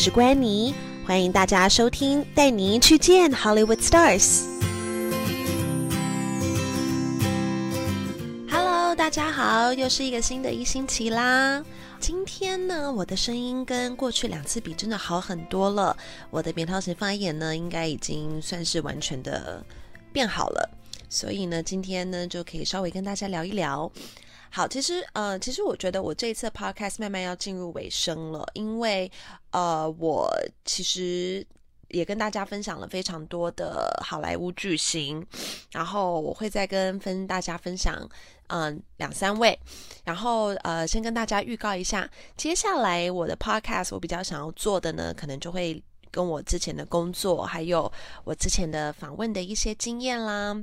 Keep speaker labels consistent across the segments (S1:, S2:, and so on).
S1: 是关妮，欢迎大家收听，带您去见 Hollywood Stars。Hello，大家好，又是一个新的一星期啦。今天呢，我的声音跟过去两次比真的好很多了。我的扁桃型发炎呢，应该已经算是完全的变好了。所以呢，今天呢就可以稍微跟大家聊一聊。好，其实呃，其实我觉得我这一次 podcast 慢慢要进入尾声了，因为呃，我其实也跟大家分享了非常多的好莱坞巨星，然后我会再跟分大家分享嗯两三位，然后呃先跟大家预告一下，接下来我的 podcast 我比较想要做的呢，可能就会跟我之前的工作，还有我之前的访问的一些经验啦。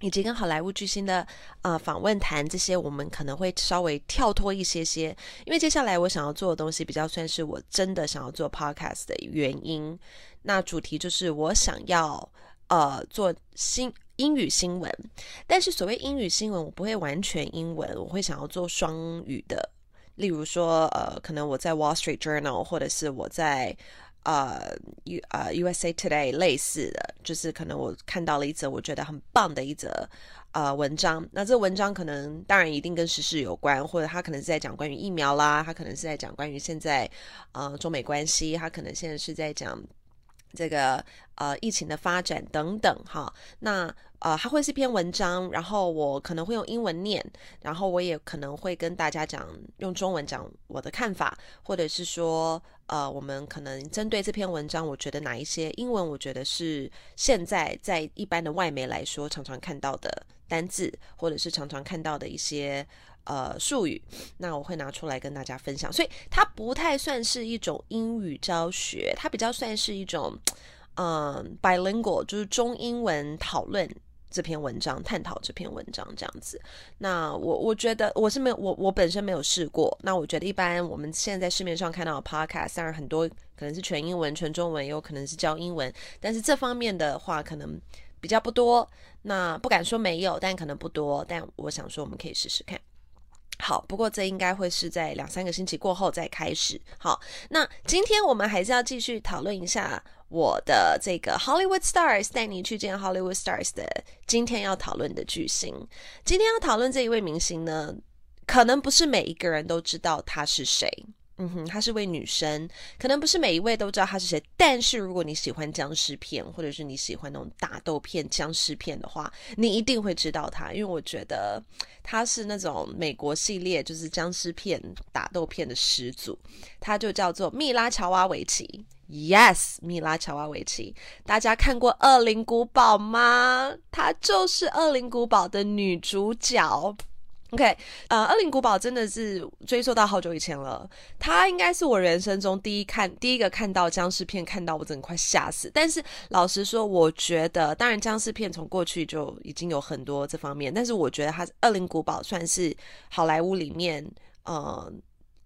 S1: 以及跟好莱坞巨星的呃访问谈这些，我们可能会稍微跳脱一些些，因为接下来我想要做的东西比较算是我真的想要做 podcast 的原因。那主题就是我想要呃做新英语新闻，但是所谓英语新闻，我不会完全英文，我会想要做双语的，例如说呃，可能我在 Wall Street Journal，或者是我在。呃，U 啊 USA Today 类似的，就是可能我看到了一则我觉得很棒的一则呃文章。那这文章可能当然一定跟时事有关，或者他可能是在讲关于疫苗啦，他可能是在讲关于现在呃中美关系，他可能现在是在讲这个呃疫情的发展等等哈。那呃，它会是篇文章，然后我可能会用英文念，然后我也可能会跟大家讲用中文讲我的看法，或者是说。呃，我们可能针对这篇文章，我觉得哪一些英文，我觉得是现在在一般的外媒来说常常看到的单字，或者是常常看到的一些呃术语，那我会拿出来跟大家分享。所以它不太算是一种英语教学，它比较算是一种嗯 bilingual，就是中英文讨论。这篇文章探讨这篇文章这样子，那我我觉得我是没有我我本身没有试过。那我觉得一般我们现在在市面上看到的 podcast，当然很多可能是全英文、全中文，也有可能是教英文，但是这方面的话可能比较不多。那不敢说没有，但可能不多。但我想说，我们可以试试看。好，不过这应该会是在两三个星期过后再开始。好，那今天我们还是要继续讨论一下。我的这个 Hollywood Stars 带你去见 Hollywood Stars 的今天要讨论的巨星，今天要讨论这一位明星呢，可能不是每一个人都知道他是谁。嗯哼，她是位女生，可能不是每一位都知道她是谁。但是如果你喜欢僵尸片，或者是你喜欢那种打斗片、僵尸片的话，你一定会知道她，因为我觉得她是那种美国系列就是僵尸片、打斗片的始祖。她就叫做蜜拉乔瓦维奇。Yes，米拉乔瓦维奇，大家看过《恶灵古堡》吗？她就是《恶灵古堡》的女主角。OK，呃，《恶灵古堡》真的是追溯到好久以前了。它应该是我人生中第一看、第一个看到僵尸片，看到我真的快吓死。但是老实说，我觉得，当然僵尸片从过去就已经有很多这方面，但是我觉得它《恶灵古堡》算是好莱坞里面，嗯。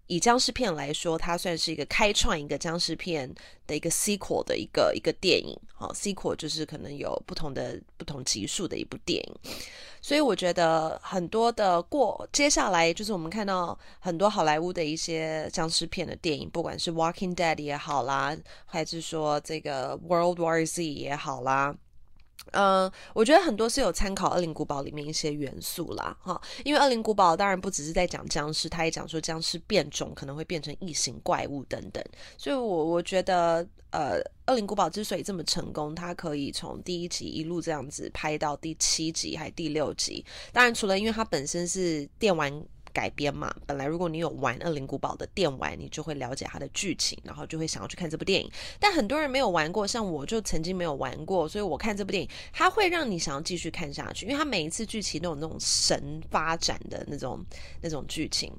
S1: 以僵尸片来说，它算是一个开创一个僵尸片的一个 sequel 的一个一个电影。好，sequel 就是可能有不同的不同级数的一部电影。所以我觉得很多的过接下来就是我们看到很多好莱坞的一些僵尸片的电影，不管是 Walking Dead 也好啦，还是说这个 World War Z 也好啦。嗯，我觉得很多是有参考《恶灵古堡》里面一些元素啦，哈，因为《恶灵古堡》当然不只是在讲僵尸，它也讲说僵尸变种可能会变成异形怪物等等，所以，我我觉得，呃，《恶灵古堡》之所以这么成功，它可以从第一集一路这样子拍到第七集还第六集，当然除了因为它本身是电玩。改编嘛，本来如果你有玩《恶灵古堡》的电玩，你就会了解它的剧情，然后就会想要去看这部电影。但很多人没有玩过，像我就曾经没有玩过，所以我看这部电影，它会让你想要继续看下去，因为它每一次剧情都有那种神发展的那种那种剧情。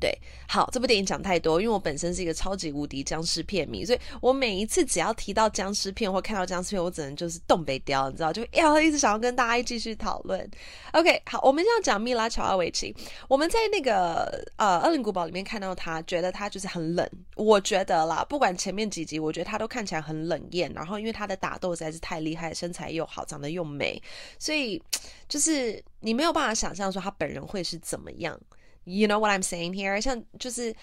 S1: 对，好，这部电影讲太多，因为我本身是一个超级无敌僵尸片迷，所以我每一次只要提到僵尸片或看到僵尸片，我只能就是动北雕，你知道，就要一直想要跟大家继续讨论。OK，好，我们现在讲米拉乔阿维奇，我们在那个呃《恶灵古堡》里面看到他，觉得他就是很冷。我觉得啦，不管前面几集，我觉得他都看起来很冷艳，然后因为他的打斗实在是太厉害，身材又好，长得又美，所以就是你没有办法想象说他本人会是怎么样。You know what I'm saying here？像就是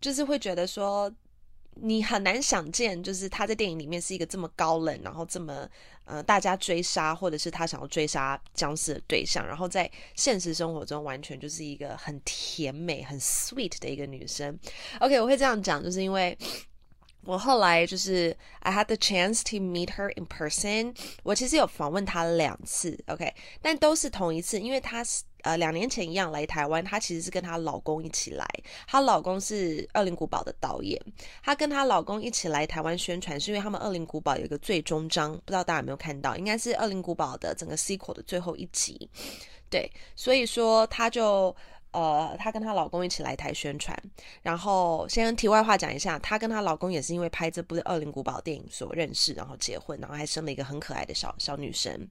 S1: 就是会觉得说，你很难想见，就是他在电影里面是一个这么高冷，然后这么呃大家追杀，或者是他想要追杀僵尸的对象，然后在现实生活中完全就是一个很甜美、很 sweet 的一个女生。OK，我会这样讲，就是因为。我后来就是 I had the chance to meet her in person。我其实有访问她两次，OK，但都是同一次，因为她是呃两年前一样来台湾，她其实是跟她老公一起来。她老公是《恶灵古堡》的导演，她跟她老公一起来台湾宣传，是因为他们《恶灵古堡》有一个最终章，不知道大家有没有看到？应该是《恶灵古堡》的整个 sequel 的最后一集，对，所以说她就。呃，她跟她老公一起来台宣传，然后先题外话讲一下，她跟她老公也是因为拍这部《恶灵古堡》电影所认识，然后结婚，然后还生了一个很可爱的小小女生。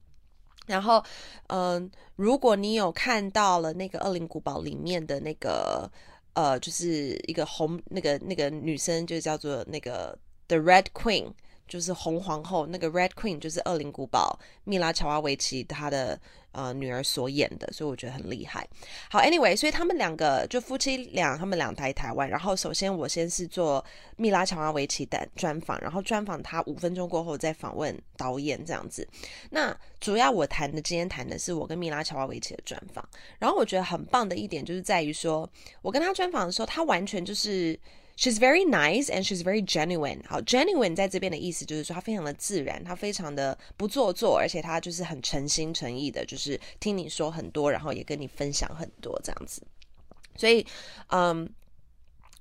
S1: 然后，嗯，如果你有看到了那个《恶灵古堡》里面的那个，呃，就是一个红那个那个女生，就叫做那个 The Red Queen。就是红皇后那个 Red Queen，就是《恶灵古堡》米拉乔瓦维奇她的呃女儿所演的，所以我觉得很厉害。好，Anyway，所以他们两个就夫妻俩，他们两台台湾。然后首先我先是做米拉乔瓦维奇的专访，然后专访他五分钟过后再访问导演这样子。那主要我谈的今天谈的是我跟米拉乔瓦维奇的专访。然后我觉得很棒的一点就是在于说，我跟他专访的时候，他完全就是。She's very nice and she's very genuine。好，genuine 在这边的意思就是说，她非常的自然，她非常的不做作，而且她就是很诚心诚意的，就是听你说很多，然后也跟你分享很多这样子。所以，嗯，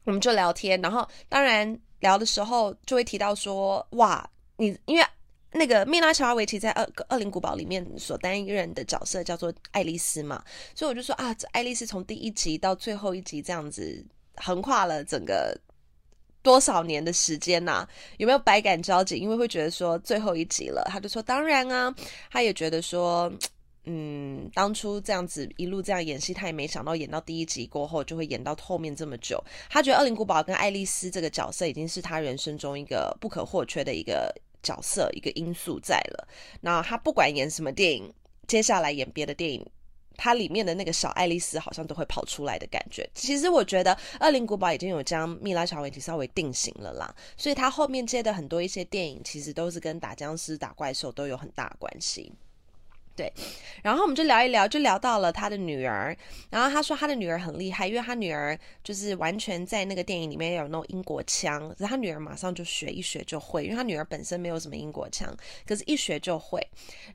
S1: 我们就聊天，然后当然聊的时候就会提到说，哇，你因为那个米拉乔瓦维奇在《恶恶灵古堡》里面所担任的角色叫做爱丽丝嘛，所以我就说啊，这爱丽丝从第一集到最后一集这样子横跨了整个。多少年的时间呐？有没有百感交集？因为会觉得说最后一集了，他就说当然啊，他也觉得说，嗯，当初这样子一路这样演戏，他也没想到演到第一集过后就会演到后面这么久。他觉得《恶灵古堡》跟爱丽丝这个角色已经是他人生中一个不可或缺的一个角色，一个因素在了。那他不管演什么电影，接下来演别的电影。它里面的那个小爱丽丝好像都会跑出来的感觉。其实我觉得《恶灵古堡》已经有将蜜拉小维奇稍微定型了啦，所以他后面接的很多一些电影，其实都是跟打僵尸、打怪兽都有很大关系。对，然后我们就聊一聊，就聊到了他的女儿。然后他说他的女儿很厉害，因为他女儿就是完全在那个电影里面有那种英国腔，可是他女儿马上就学，一学就会。因为他女儿本身没有什么英国腔，可是一学就会。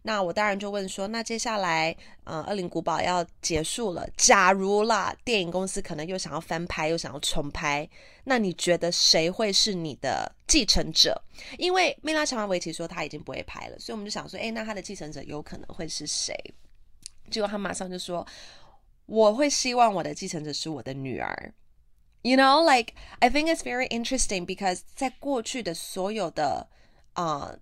S1: 那我当然就问说，那接下来，呃，《恶灵古堡》要结束了，假如啦，电影公司可能又想要翻拍，又想要重拍。那你觉得谁会是你的继承者？因为米拉乔瓦维奇说他已经不会拍了，所以我们就想说，哎，那他的继承者有可能会是谁？结果他马上就说，我会希望我的继承者是我的女儿。You know, like I think it's very interesting because 在过去的所有的啊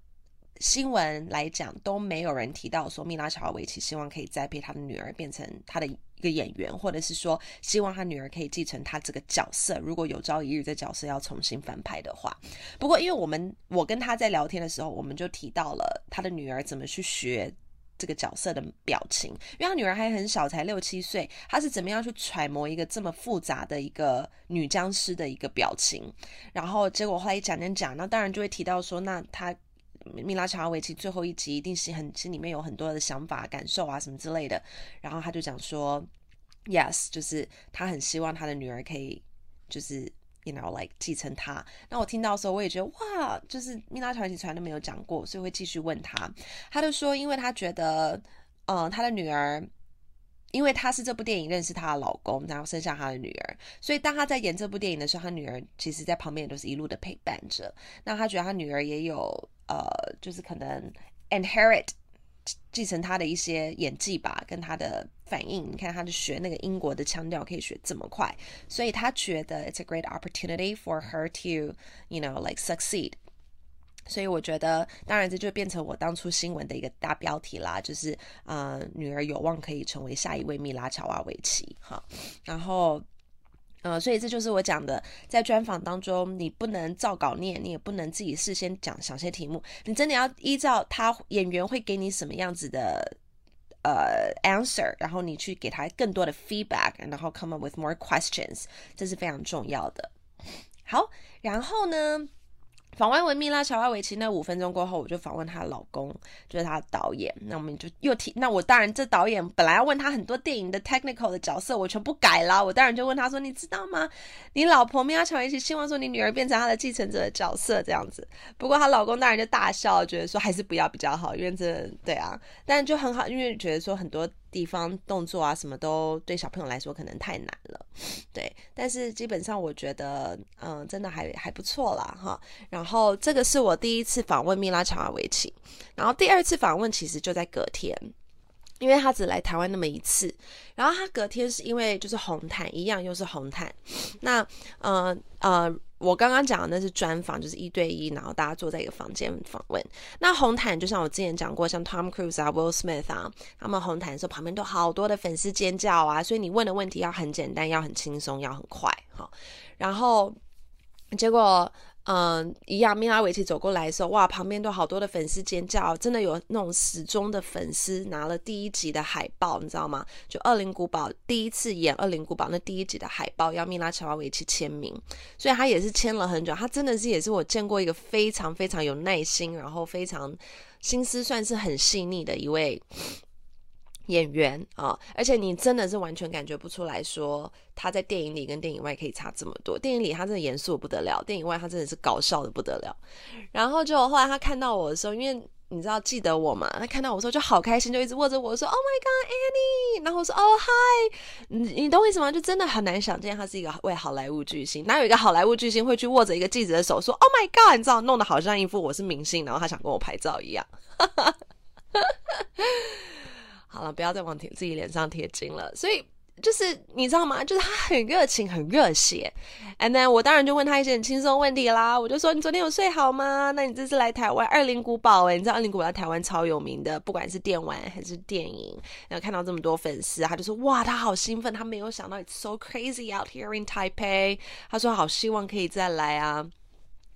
S1: 新闻来讲，都没有人提到说米拉乔维奇希望可以栽培他的女儿变成他的。一个演员，或者是说希望他女儿可以继承他这个角色。如果有朝一日这角色要重新翻拍的话，不过因为我们我跟他在聊天的时候，我们就提到了他的女儿怎么去学这个角色的表情，因为他女儿还很小，才六七岁，他是怎么样去揣摩一个这么复杂的一个女僵尸的一个表情。然后结果后来一讲讲讲，那当然就会提到说，那他米拉乔维奇最后一集一定是很心里面有很多的想法、感受啊什么之类的。然后他就讲说。Yes，就是他很希望他的女儿可以，就是 you know like 继承他。那我听到的时候，我也觉得哇，就是米拉乔维奇从来都没有讲过，所以会继续问他。他就说，因为他觉得，嗯，他的女儿，因为他是这部电影认识他的老公，然后生下他的女儿，所以当他在演这部电影的时候，他女儿其实在旁边也都是一路的陪伴着。那他觉得他女儿也有，呃，就是可能 inherit。继承他的一些演技吧，跟他的反应。你看，他就学那个英国的腔调，可以学这么快，所以他觉得 it's a great opportunity for her to, you know, like succeed。所以我觉得，当然这就变成我当初新闻的一个大标题啦，就是呃，女儿有望可以成为下一位米拉乔瓦维奇。哈，然后。呃，所以这就是我讲的，在专访当中，你不能照稿念，你也不能自己事先讲想些题目，你真的要依照他演员会给你什么样子的呃 answer，然后你去给他更多的 feedback，然后 come up with more questions，这是非常重要的。好，然后呢，访问完米拉乔瓦维奇那五分钟过后，我就访问她老公，就是她的导演。那我们就又提，那我当然这导演本来要问他很多电影的 technical 的角色，我全部改了。我当然就问他说：“你知道吗？你老婆米拉乔维奇希望说你女儿变成她的继承者的角色这样子。”不过她老公当然就大笑，觉得说还是不要比较好，因为这对啊，但就很好，因为觉得说很多。地方动作啊，什么都对小朋友来说可能太难了，对。但是基本上我觉得，嗯，真的还还不错啦，哈。然后这个是我第一次访问米拉乔尔维奇，然后第二次访问其实就在隔天，因为他只来台湾那么一次，然后他隔天是因为就是红毯一样，又是红毯，那呃呃。我刚刚讲的那是专访，就是一对一，然后大家坐在一个房间访问。那红毯就像我之前讲过，像 Tom Cruise 啊、Will Smith 啊，他们红毯的时候旁边都好多的粉丝尖叫啊，所以你问的问题要很简单，要很轻松，要很快，哈。然后结果。嗯，一样。米拉维奇走过来的时候，哇，旁边都好多的粉丝尖叫，真的有那种死忠的粉丝拿了第一集的海报，你知道吗？就《恶灵古堡》第一次演《恶灵古堡》那第一集的海报，要米拉乔瓦维奇签名，所以他也是签了很久。他真的是也是我见过一个非常非常有耐心，然后非常心思算是很细腻的一位。演员啊，而且你真的是完全感觉不出来说他在电影里跟电影外可以差这么多。电影里他真的严肃不得了，电影外他真的是搞笑的不得了。然后就后来他看到我的时候，因为你知道记得我嘛，他看到我说就好开心，就一直握着我说 “Oh my God, Annie”，然后我说 “Oh hi”，你你懂我意思吗？就真的很难想见他是一个为好莱坞巨星，哪有一个好莱坞巨星会去握着一个记者的手说 “Oh my God”，你知道弄得好像一副我是明星，然后他想跟我拍照一样。好了，不要再往自己脸上贴金了。所以就是你知道吗？就是他很热情，很热血。And then 我当然就问他一些很轻松问题啦。我就说你昨天有睡好吗？那你这次来台湾二零古堡哎，你知道二零古堡在台湾超有名的，不管是电玩还是电影。然后看到这么多粉丝，他就说哇，他好兴奋，他没有想到 it's so crazy out here in Taipei。他说好希望可以再来啊。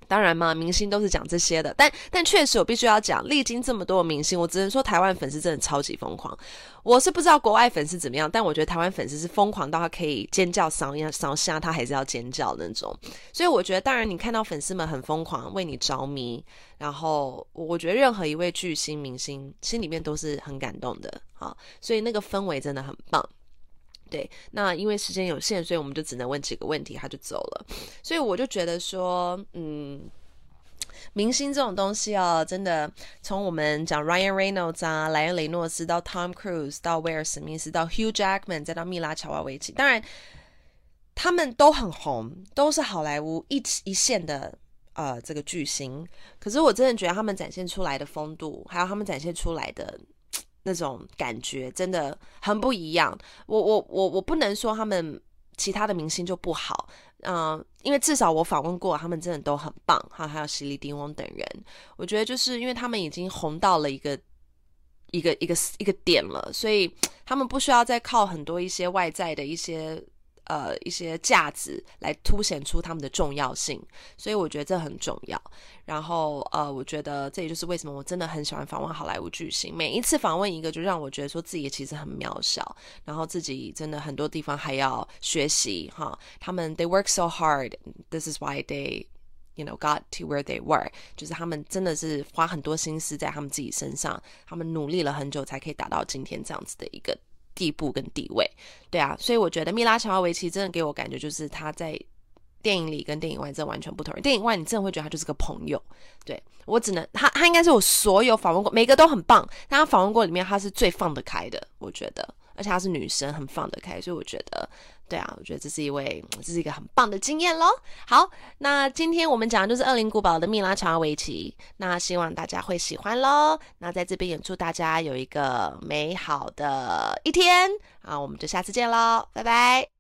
S1: 当然嘛，明星都是讲这些的，但但确实我必须要讲，历经这么多明星，我只能说台湾粉丝真的超级疯狂。我是不知道国外粉丝怎么样，但我觉得台湾粉丝是疯狂到他可以尖叫、嗓音、嗓下，他还是要尖叫那种。所以我觉得，当然你看到粉丝们很疯狂，为你着迷，然后我觉得任何一位巨星明星心里面都是很感动的，好，所以那个氛围真的很棒。对，那因为时间有限，所以我们就只能问几个问题，他就走了。所以我就觉得说，嗯，明星这种东西哦，真的从我们讲 Ryan Reynolds 啊、莱恩雷诺斯到 Tom Cruise 到威尔史密斯到 Hugh Jackman 再到米拉乔瓦维奇，当然他们都很红，都是好莱坞一一线的呃这个巨星。可是我真的觉得他们展现出来的风度，还有他们展现出来的。那种感觉真的很不一样。我我我我不能说他们其他的明星就不好，嗯，因为至少我访问过他们，真的都很棒。哈，还有席利丁翁等人，我觉得就是因为他们已经红到了一个一个一个一个点了，所以他们不需要再靠很多一些外在的一些。呃，一些价值来凸显出他们的重要性，所以我觉得这很重要。然后，呃，我觉得这也就是为什么我真的很喜欢访问好莱坞巨星。每一次访问一个，就让我觉得说自己其实很渺小，然后自己真的很多地方还要学习哈。他们 they work so hard，this is why they you know got to where they were，就是他们真的是花很多心思在他们自己身上，他们努力了很久才可以达到今天这样子的一个。地步跟地位，对啊，所以我觉得米拉乔瓦维奇真的给我感觉就是他在电影里跟电影外真的完全不同。电影外你真的会觉得他就是个朋友，对我只能他他应该是我所有访问过每个都很棒，但他访问过里面他是最放得开的，我觉得。而且她是女生，很放得开，所以我觉得，对啊，我觉得这是一位，这是一个很棒的经验喽。好，那今天我们讲的就是《恶灵古堡》的米拉乔瓦维奇，那希望大家会喜欢喽。那在这边也祝大家有一个美好的一天啊，我们就下次见喽，拜拜。